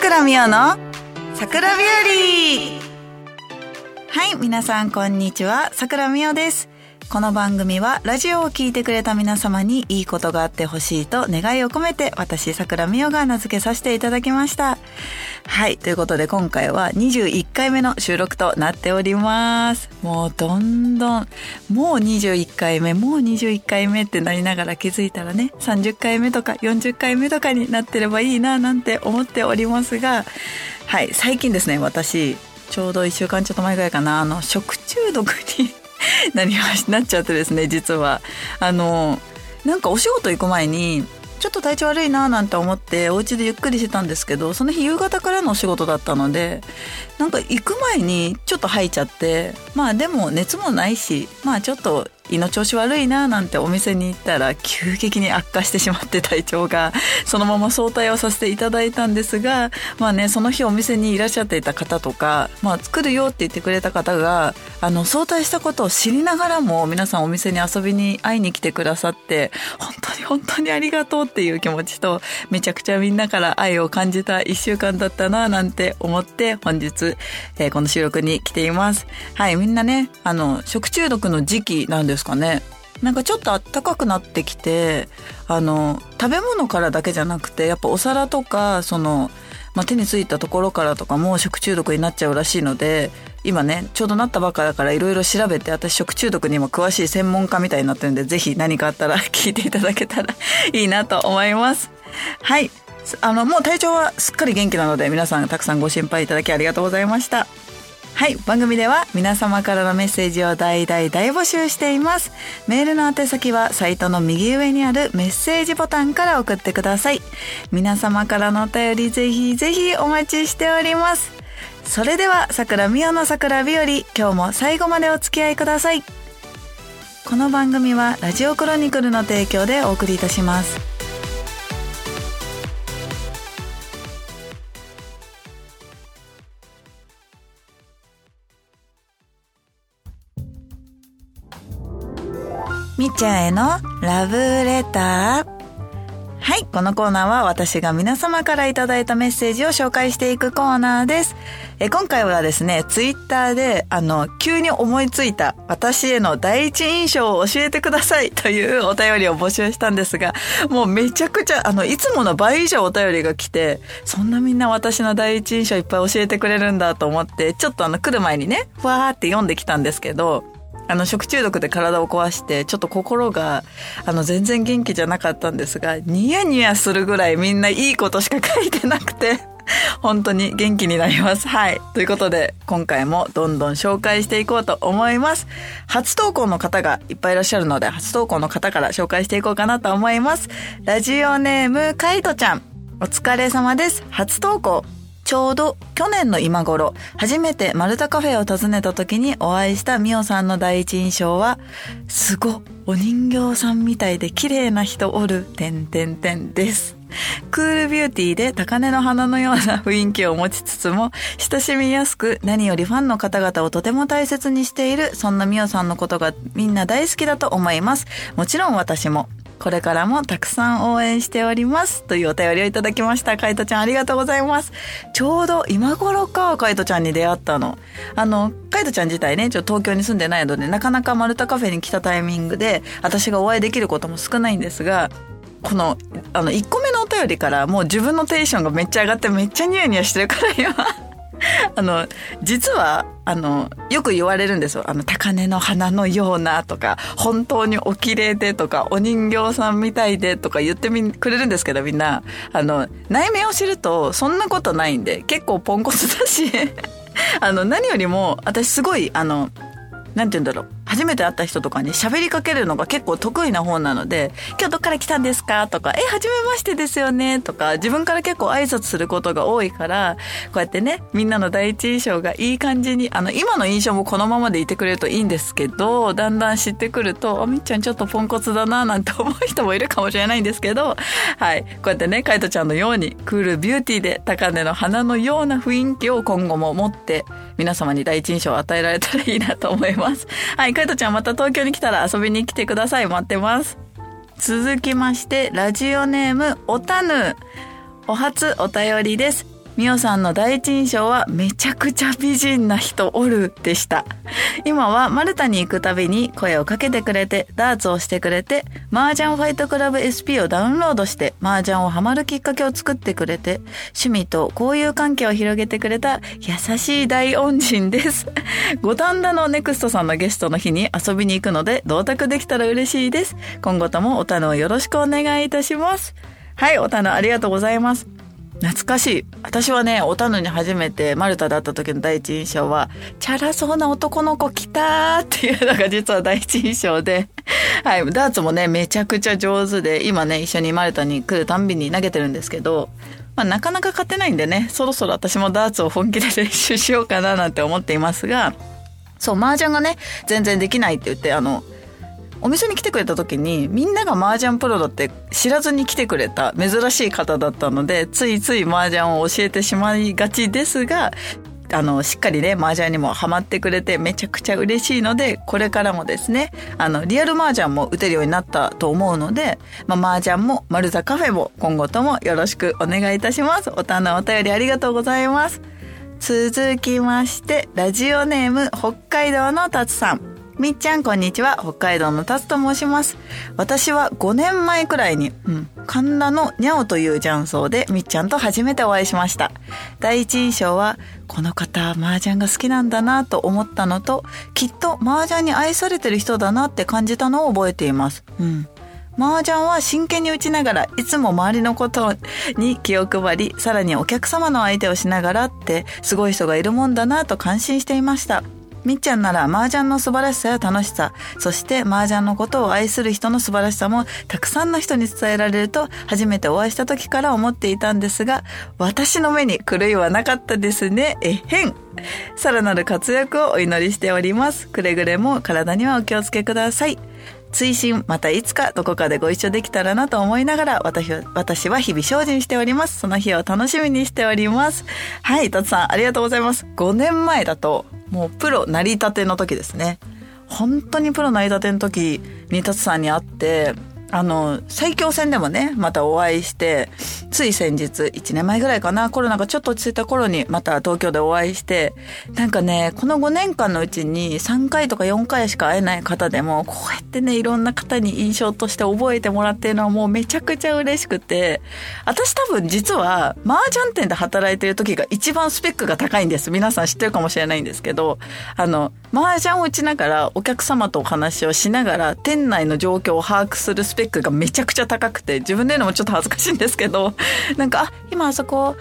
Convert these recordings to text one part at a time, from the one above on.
倉美桜の桜ビューリーはい、皆さんこんにちは。桜美桜です。この番組はラジオを聞いてくれた皆様にいいことがあってほしいと願いを込めて私桜美桜が名付けさせていただきました。はい、ということで今回は21回目の収録となっております。もうどんどん、もう21回目、もう21回目ってなりながら気づいたらね、30回目とか40回目とかになってればいいななんて思っておりますが、はい、最近ですね、私、ちょうど1週間ちょっと前ぐらいかな、あの、食中毒に なりまし、なっちゃってですね、実は。あの、なんかお仕事行く前に、ちょっと体調悪いななんて思ってお家でゆっくりしてたんですけどその日夕方からのお仕事だったのでなんか行く前にちょっと吐いちゃってまあでも熱もないしまあちょっと胃の調子悪いななんてお店に行ったら急激に悪化してしまって体調がそのまま早退をさせていただいたんですがまあねその日お店にいらっしゃっていた方とかまあ作るよって言ってくれた方があの早退したことを知りながらも皆さんお店に遊びに会いに来てくださって本当に本当にありがとうっていう気持ちとめちゃくちゃみんなから愛を感じた一週間だったななんて思って本日、えーこの収録に来ています。はい、みんなね、あの、食中毒の時期なんですですかね。なんかちょっと暖かくなってきて、あの、食べ物からだけじゃなくて、やっぱお皿とか、その、まあ、手についたところからとかも食中毒になっちゃうらしいので、今ね、ちょうどなったばっかだからいろいろ調べて、私食中毒にも詳しい専門家みたいになってるんで、ぜひ何かあったら 聞いていただけたら いいなと思います。はい。あの、もう体調はすっかり元気なので、皆さんたくさんご心配いただきありがとうございました。はい。番組では皆様からのメッセージを大大大募集しています。メールの宛先はサイトの右上にあるメッセージボタンから送ってください。皆様からのお便りぜひぜひお待ちしております。それでは、桜美代の桜日和、今日も最後までお付き合いください。この番組はラジオクロニクルの提供でお送りいたします。みっちゃんへのラブレター。はい。このコーナーは私が皆様からいただいたメッセージを紹介していくコーナーです。え今回はですね、ツイッターで、あの、急に思いついた私への第一印象を教えてください というお便りを募集したんですが、もうめちゃくちゃ、あの、いつもの倍以上お便りが来て、そんなみんな私の第一印象いっぱい教えてくれるんだと思って、ちょっとあの、来る前にね、わーって読んできたんですけど、あの、食中毒で体を壊して、ちょっと心が、あの、全然元気じゃなかったんですが、ニヤニヤするぐらいみんないいことしか書いてなくて、本当に元気になります。はい。ということで、今回もどんどん紹介していこうと思います。初投稿の方がいっぱいいらっしゃるので、初投稿の方から紹介していこうかなと思います。ラジオネーム、カイトちゃん。お疲れ様です。初投稿。ちょうど去年の今頃、初めてマルタカフェを訪ねた時にお会いしたミオさんの第一印象は、すご、お人形さんみたいで綺麗な人おる、てんてんてんです。クールビューティーで高嶺の花のような雰囲気を持ちつつも、親しみやすく何よりファンの方々をとても大切にしている、そんなミオさんのことがみんな大好きだと思います。もちろん私も。これからもたくさん応援しております。というお便りをいただきました。カイトちゃんありがとうございます。ちょうど今頃か、カイトちゃんに出会ったの。あの、カイトちゃん自体ね、ちょっと東京に住んでないので、なかなかマルタカフェに来たタイミングで、私がお会いできることも少ないんですが、この、あの、1個目のお便りからもう自分のテンションがめっちゃ上がってめっちゃニヤニヤしてるから今。あの、実は、あの、よく言われるんですよ。あの、高根の花のようなとか、本当にお綺麗でとか、お人形さんみたいでとか言ってみくれるんですけど、みんな、あの、内面を知ると、そんなことないんで、結構ポンコツだし、あの、何よりも、私すごい、あの、なんて言うんだろう。初めて会った人とかに喋りかけるのが結構得意な方なので、今日どっから来たんですか？とか、え、初めましてですよね？とか、自分から結構挨拶することが多いから、こうやってね、みんなの第一印象がいい感じに、あの、今の印象もこのままでいてくれるといいんですけど、だんだん知ってくると、あ、みっちゃんちょっとポンコツだななんて思う人もいるかもしれないんですけど、はい。こうやってね、カイトちゃんのように、クールビューティーで高嶺の花のような雰囲気を今後も持って、皆様に第一印象を与えられたらいいなと思います。はい、カイトちゃんまた東京に来たら遊びに来てください。待ってます。続きまして、ラジオネーム、おたぬ。お初お便りです。みおさんの第一印象はめちゃくちゃ美人な人おるでした。今はマルタに行くたびに声をかけてくれて、ダーツをしてくれて、麻雀ファイトクラブ SP をダウンロードして、麻雀をハマるきっかけを作ってくれて、趣味と交友関係を広げてくれた優しい大恩人です。五反田のネクストさんのゲストの日に遊びに行くので、同卓できたら嬉しいです。今後ともおたのをよろしくお願いいたします。はい、おたのありがとうございます。懐かしい。私はね、おたぬに初めてマルタだった時の第一印象は、チャラそうな男の子来たーっていうのが実は第一印象で、はい、ダーツもね、めちゃくちゃ上手で、今ね、一緒にマルタに来るたんびに投げてるんですけど、まあ、なかなか勝てないんでね、そろそろ私もダーツを本気で練習しようかななんて思っていますが、そう、麻雀がね、全然できないって言って、あの、お店に来てくれた時にみんなが麻雀プロだって知らずに来てくれた珍しい方だったのでついつい麻雀を教えてしまいがちですがあの、しっかりね、麻雀にもハマってくれてめちゃくちゃ嬉しいので、これからもですね、あの、リアル麻雀も打てるようになったと思うので、まあ、麻雀も丸座カフェも今後ともよろしくお願いいたします。おたのお便りありがとうございます。続きまして、ラジオネーム北海道のたつさん。みっちゃんこんにちは。北海道のたつと申します。私は5年前くらいに、うん、神田のにゃおという雀荘でみっちゃんと初めてお会いしました。第一印象はこの方麻雀が好きなんだなと思ったのときっと麻雀に愛されてる人だなって感じたのを覚えています。うん。麻雀は真剣に打ちながらいつも周りのことに気を配りさらにお客様の相手をしながらってすごい人がいるもんだなと感心していました。みっちゃんなら麻雀の素晴らしさや楽しさ、そして麻雀のことを愛する人の素晴らしさもたくさんの人に伝えられると初めてお会いした時から思っていたんですが、私の目に狂いはなかったですね。えへん。さらなる活躍をお祈りしております。くれぐれも体にはお気をつけください。追伸またいつかどこかでご一緒できたらなと思いながら私は私は日々精進しております。その日を楽しみにしております。はい、たつさんありがとうございます。5年前だともうプロ成り立ての時ですね。本当にプロ成り立ての時にたつさんに会って、あの、最強戦でもね、またお会いして、つい先日、1年前ぐらいかな、コロナがちょっと落ち着いた頃にまた東京でお会いして、なんかね、この5年間のうちに3回とか4回しか会えない方でも、こうやってね、いろんな方に印象として覚えてもらっているのはもうめちゃくちゃ嬉しくて、私多分実は、麻雀店で働いてる時が一番スペックが高いんです。皆さん知ってるかもしれないんですけど、あの、麻雀を打ちながらお客様とお話をしながら店内の状況を把握するスペックがめちゃくちゃ高くて自分で言うのもちょっと恥ずかしいんですけど なんかあ今あそこ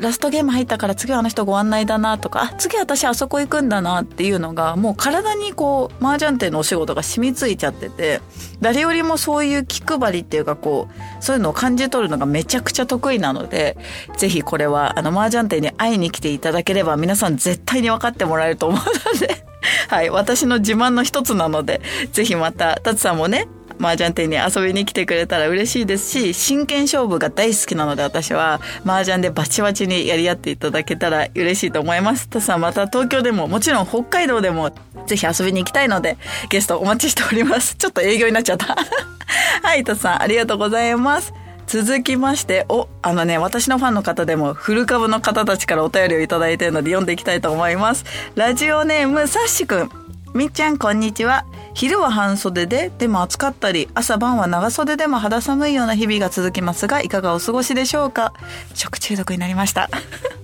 ラストゲーム入ったから次はあの人ご案内だなとかあ次私あそこ行くんだなっていうのがもう体にこう麻雀店のお仕事が染みついちゃってて誰よりもそういう気配りっていうかこうそういうのを感じ取るのがめちゃくちゃ得意なのでぜひこれはあの麻雀店に会いに来ていただければ皆さん絶対に分かってもらえると思うので。はい、私の自慢の一つなので、ぜひまた、タツさんもね、麻雀店に遊びに来てくれたら嬉しいですし、真剣勝負が大好きなので私は、麻雀でバチバチにやり合っていただけたら嬉しいと思います。タツさんまた東京でも、もちろん北海道でも、ぜひ遊びに行きたいので、ゲストお待ちしております。ちょっと営業になっちゃった。はい、タツさんありがとうございます。続きまして、お、あのね、私のファンの方でも、フル株の方たちからお便りをいただいているので読んでいきたいと思います。ラジオネーム、さっしくん。みっちゃん、こんにちは。昼は半袖で、でも暑かったり、朝晩は長袖でも肌寒いような日々が続きますが、いかがお過ごしでしょうか？食中毒になりました。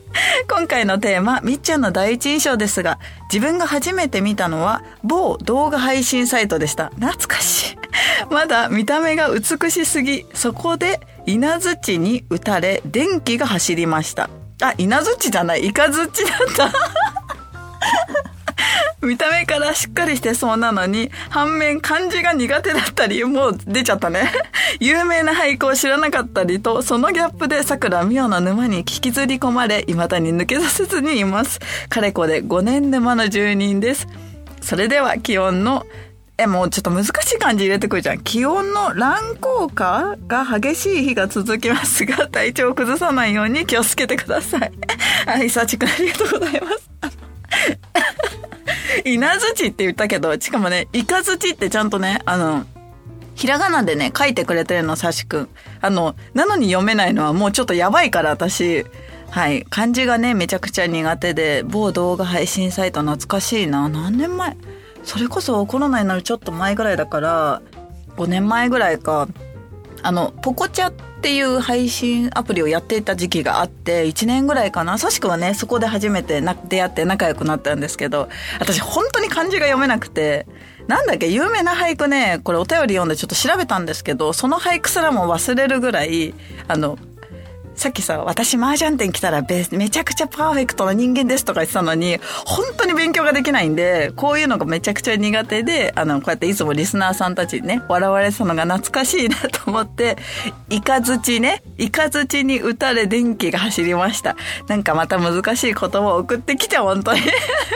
今回のテーマ、みっちゃんの第一印象ですが、自分が初めて見たのは、某動画配信サイトでした。懐かしい。まだ見た目が美しすぎ、そこで稲槌に打たれ、電気が走りました。あ、稲槌じゃない、イカズチだった。見た目からしっかりしてそうなのに、反面漢字が苦手だったり、もう出ちゃったね。有名な俳句を知らなかったりと、そのギャップで桜美代の沼に引きずり込まれ、未だに抜け出せずにいます。かれこれ5年沼の住人です。それでは気温のえ、もうちょっと難しい感じ入れてくるじゃん。気温の乱高下が激しい日が続きますが、体調を崩さないように気をつけてください。はい、さちくんありがとうございます。稲槌って言ったけど、しかもね、イカ槌ってちゃんとね、あの、ひらがなでね、書いてくれてるの、さしくん。あの、なのに読めないのはもうちょっとやばいから、私、はい漢字がねめちゃくちゃ苦手で某動画配信サイト懐かしいな何年前？それこそコロナになるちょっと前ぐらいだから5年前ぐらいか。あのポコチャっていう配信アプリをやっていた時期があって1年ぐらいかな。さしくはねそこで初めてな出会って仲良くなったんですけど私本当に漢字が読めなくてなんだっけ有名な俳句ねこれお便り読んでちょっと調べたんですけどその俳句すらも忘れるぐらいあのさっきさ、私麻雀店来たらめちゃくちゃパーフェクトな人間ですとか言ってたのに、本当に勉強ができないんで、こういうのがめちゃくちゃ苦手で、あの、こうやっていつもリスナーさんたちにね、笑われてたのが懐かしいなと思って、イカズチね、イカズチに打たれ電気が走りました。なんかまた難しい言葉を送ってきて、本当に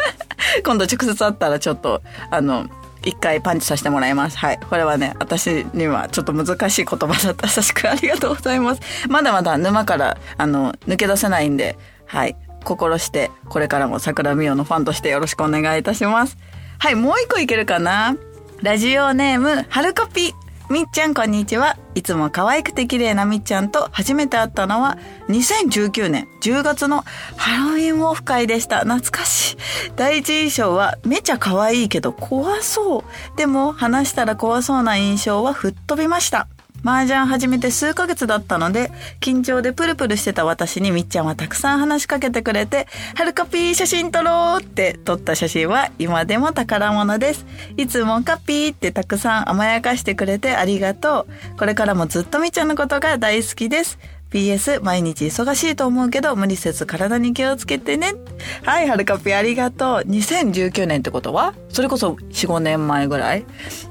今度直接会ったらちょっと、あの、一回パンチさせてもらいます。はい。これはね、私にはちょっと難しい言葉だった。優しくありがとうございます。まだまだ沼から、あの、抜け出せないんで、はい。心して、これからも桜美桜のファンとしてよろしくお願いいたします。はい、もう一個いけるかなラジオネーム、はるこぴ。みっちゃんこんにちは。いつも可愛くて綺麗なみっちゃんと初めて会ったのは2019年10月のハロウィンオフ会でした。懐かしい。第一印象はめちゃ可愛いけど怖そう。でも話したら怖そうな印象は吹っ飛びました。麻雀始めて数ヶ月だったので、緊張でプルプルしてた私にみっちゃんはたくさん話しかけてくれて、はるかぴー写真撮ろうって撮った写真は今でも宝物です。いつもカピーってたくさん甘やかしてくれてありがとう。これからもずっとみっちゃんのことが大好きです。PS 毎日忙しいと思うけど無理せず体に気をつけてね。はい、はるかぴありがとう。2019年ってことは？それこそ4、5年前ぐらい？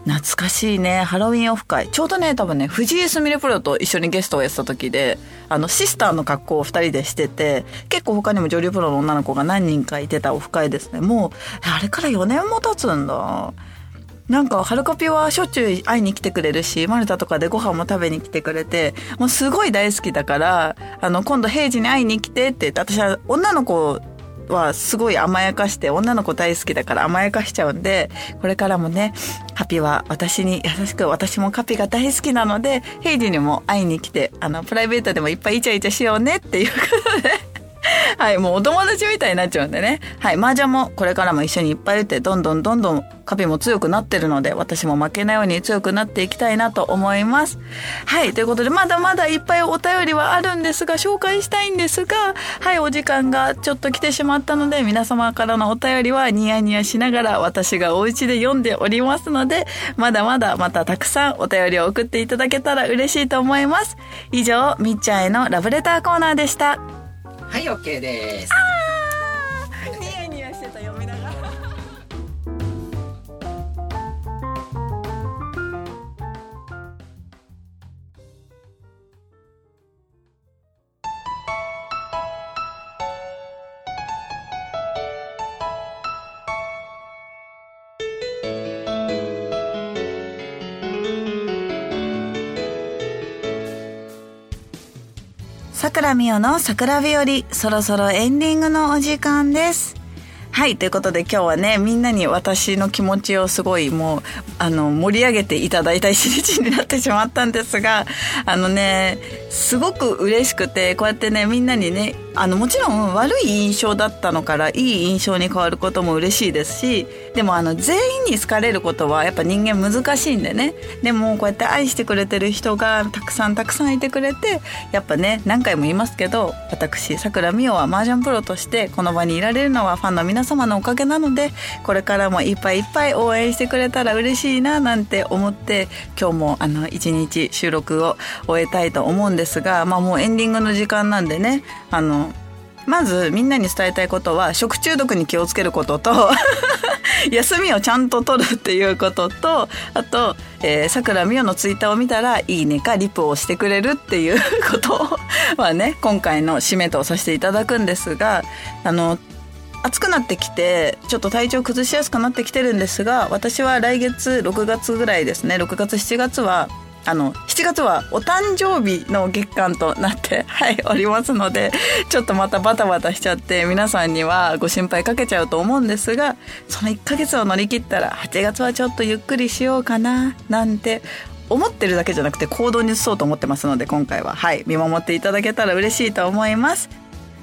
懐かしいね。ハロウィンオフ会。ちょうどね、多分ね、藤井すみれプロと一緒にゲストをやってた時で、あの、シスターの格好を二人でしてて、結構他にも女流プロの女の子が何人かいてたオフ会ですね。もう、あれから4年も経つんだ。なんか、ハルコピはしょっちゅう会いに来てくれるし、マルタとかでご飯も食べに来てくれて、もうすごい大好きだから、あの、今度平時に会いに来てって言って、私は女の子はすごい甘やかして、女の子大好きだから甘やかしちゃうんで、これからもね、カピは私に優しく、私もカピが大好きなので、平時にも会いに来て、あの、プライベートでもいっぱいイチャイチャしようねっていうことで。はい、もうお友達みたいになっちゃうんでね。はい、麻雀もこれからも一緒にいっぱい打って、どんどんどんどんカピも強くなってるので、私も負けないように強くなっていきたいなと思います。はい、ということで、まだまだいっぱいお便りはあるんですが、紹介したいんですが、はい、お時間がちょっと来てしまったので、皆様からのお便りはニヤニヤしながら私がお家で読んでおりますので、まだまだまたたくさんお便りを送っていただけたら嬉しいと思います。以上、みっちゃんへのラブレターコーナーでした。はい、OK です。桜美代の桜日和、そろそろエンディングのお時間です。はい。ということで今日はね、みんなに私の気持ちをすごいもう、あの、盛り上げていただいた一日になってしまったんですが、あのね、すごく嬉しくて、こうやってね、みんなにね、あの、もちろん悪い印象だったのからいい印象に変わることも嬉しいですし、でもあの、全員に好かれることはやっぱ人間難しいんでね。でもこうやって愛してくれてる人がたくさんたくさんいてくれて、やっぱね、何回も言いますけど、私、桜美代は麻雀プロとしてこの場にいられるのはファンの皆様のおかげなので、これからもいっぱいいっぱい応援してくれたら嬉しいななんて思って、今日もあの、一日収録を終えたいと思うんですが、まあもうエンディングの時間なんでね、あの、まずみんなに伝えたいことは食中毒に気をつけることと 休みをちゃんと取るっていうこととあとさくらみおのツイッターを見たら「いいね」かリプをしてくれるっていうことはね今回の締めとさせていただくんですがあの暑くなってきてちょっと体調崩しやすくなってきてるんですが私は来月6月ぐらいですね6月7月はあの、7月はお誕生日の月間となって、はい、おりますので、ちょっとまたバタバタしちゃって、皆さんにはご心配かけちゃうと思うんですが、その1ヶ月を乗り切ったら、8月はちょっとゆっくりしようかな、なんて思ってるだけじゃなくて行動に移そうと思ってますので、今回は、はい、見守っていただけたら嬉しいと思います。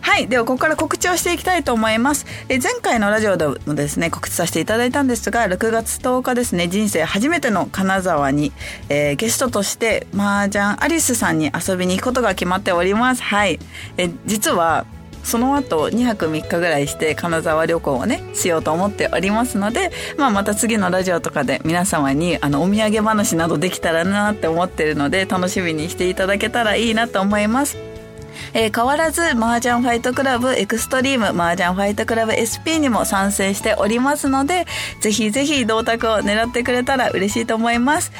はい。では、ここから告知をしていきたいと思います。え前回のラジオでもですね、告知させていただいたんですが、6月10日ですね、人生初めての金沢に、えー、ゲストとして、麻雀アリスさんに遊びに行くことが決まっております。はい。え実は、その後2泊3日ぐらいして金沢旅行をねしようと思っておりますので、まあ、また次のラジオとかで皆様にあのお土産話などできたらなって思ってるので楽しみにしていただけたらいいなと思います。えー、変わらず、麻雀ファイトクラブエクストリーム、麻雀ファイトクラブ SP にも参戦しておりますので、ぜひぜひ銅卓を狙ってくれたら嬉しいと思います。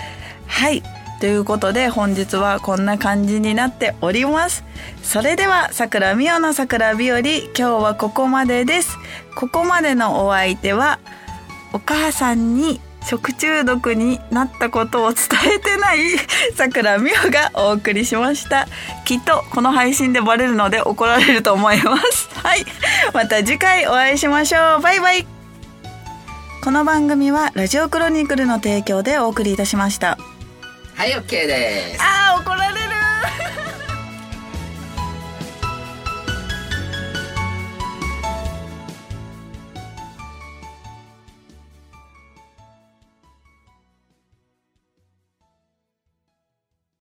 はい。ということで本日はこんな感じになっております。それでは、桜美代の桜日和、今日はここまでです。ここまでのお相手は、お母さんに食中毒になったことを伝えてない 桜美代がお送りしました。きっとこの配信でバレるので怒られると思います。はい。また次回お会いしましょう。バイバイ。この番組はラジオクロニクルの提供でお送りいたしました。はい、OK です。あ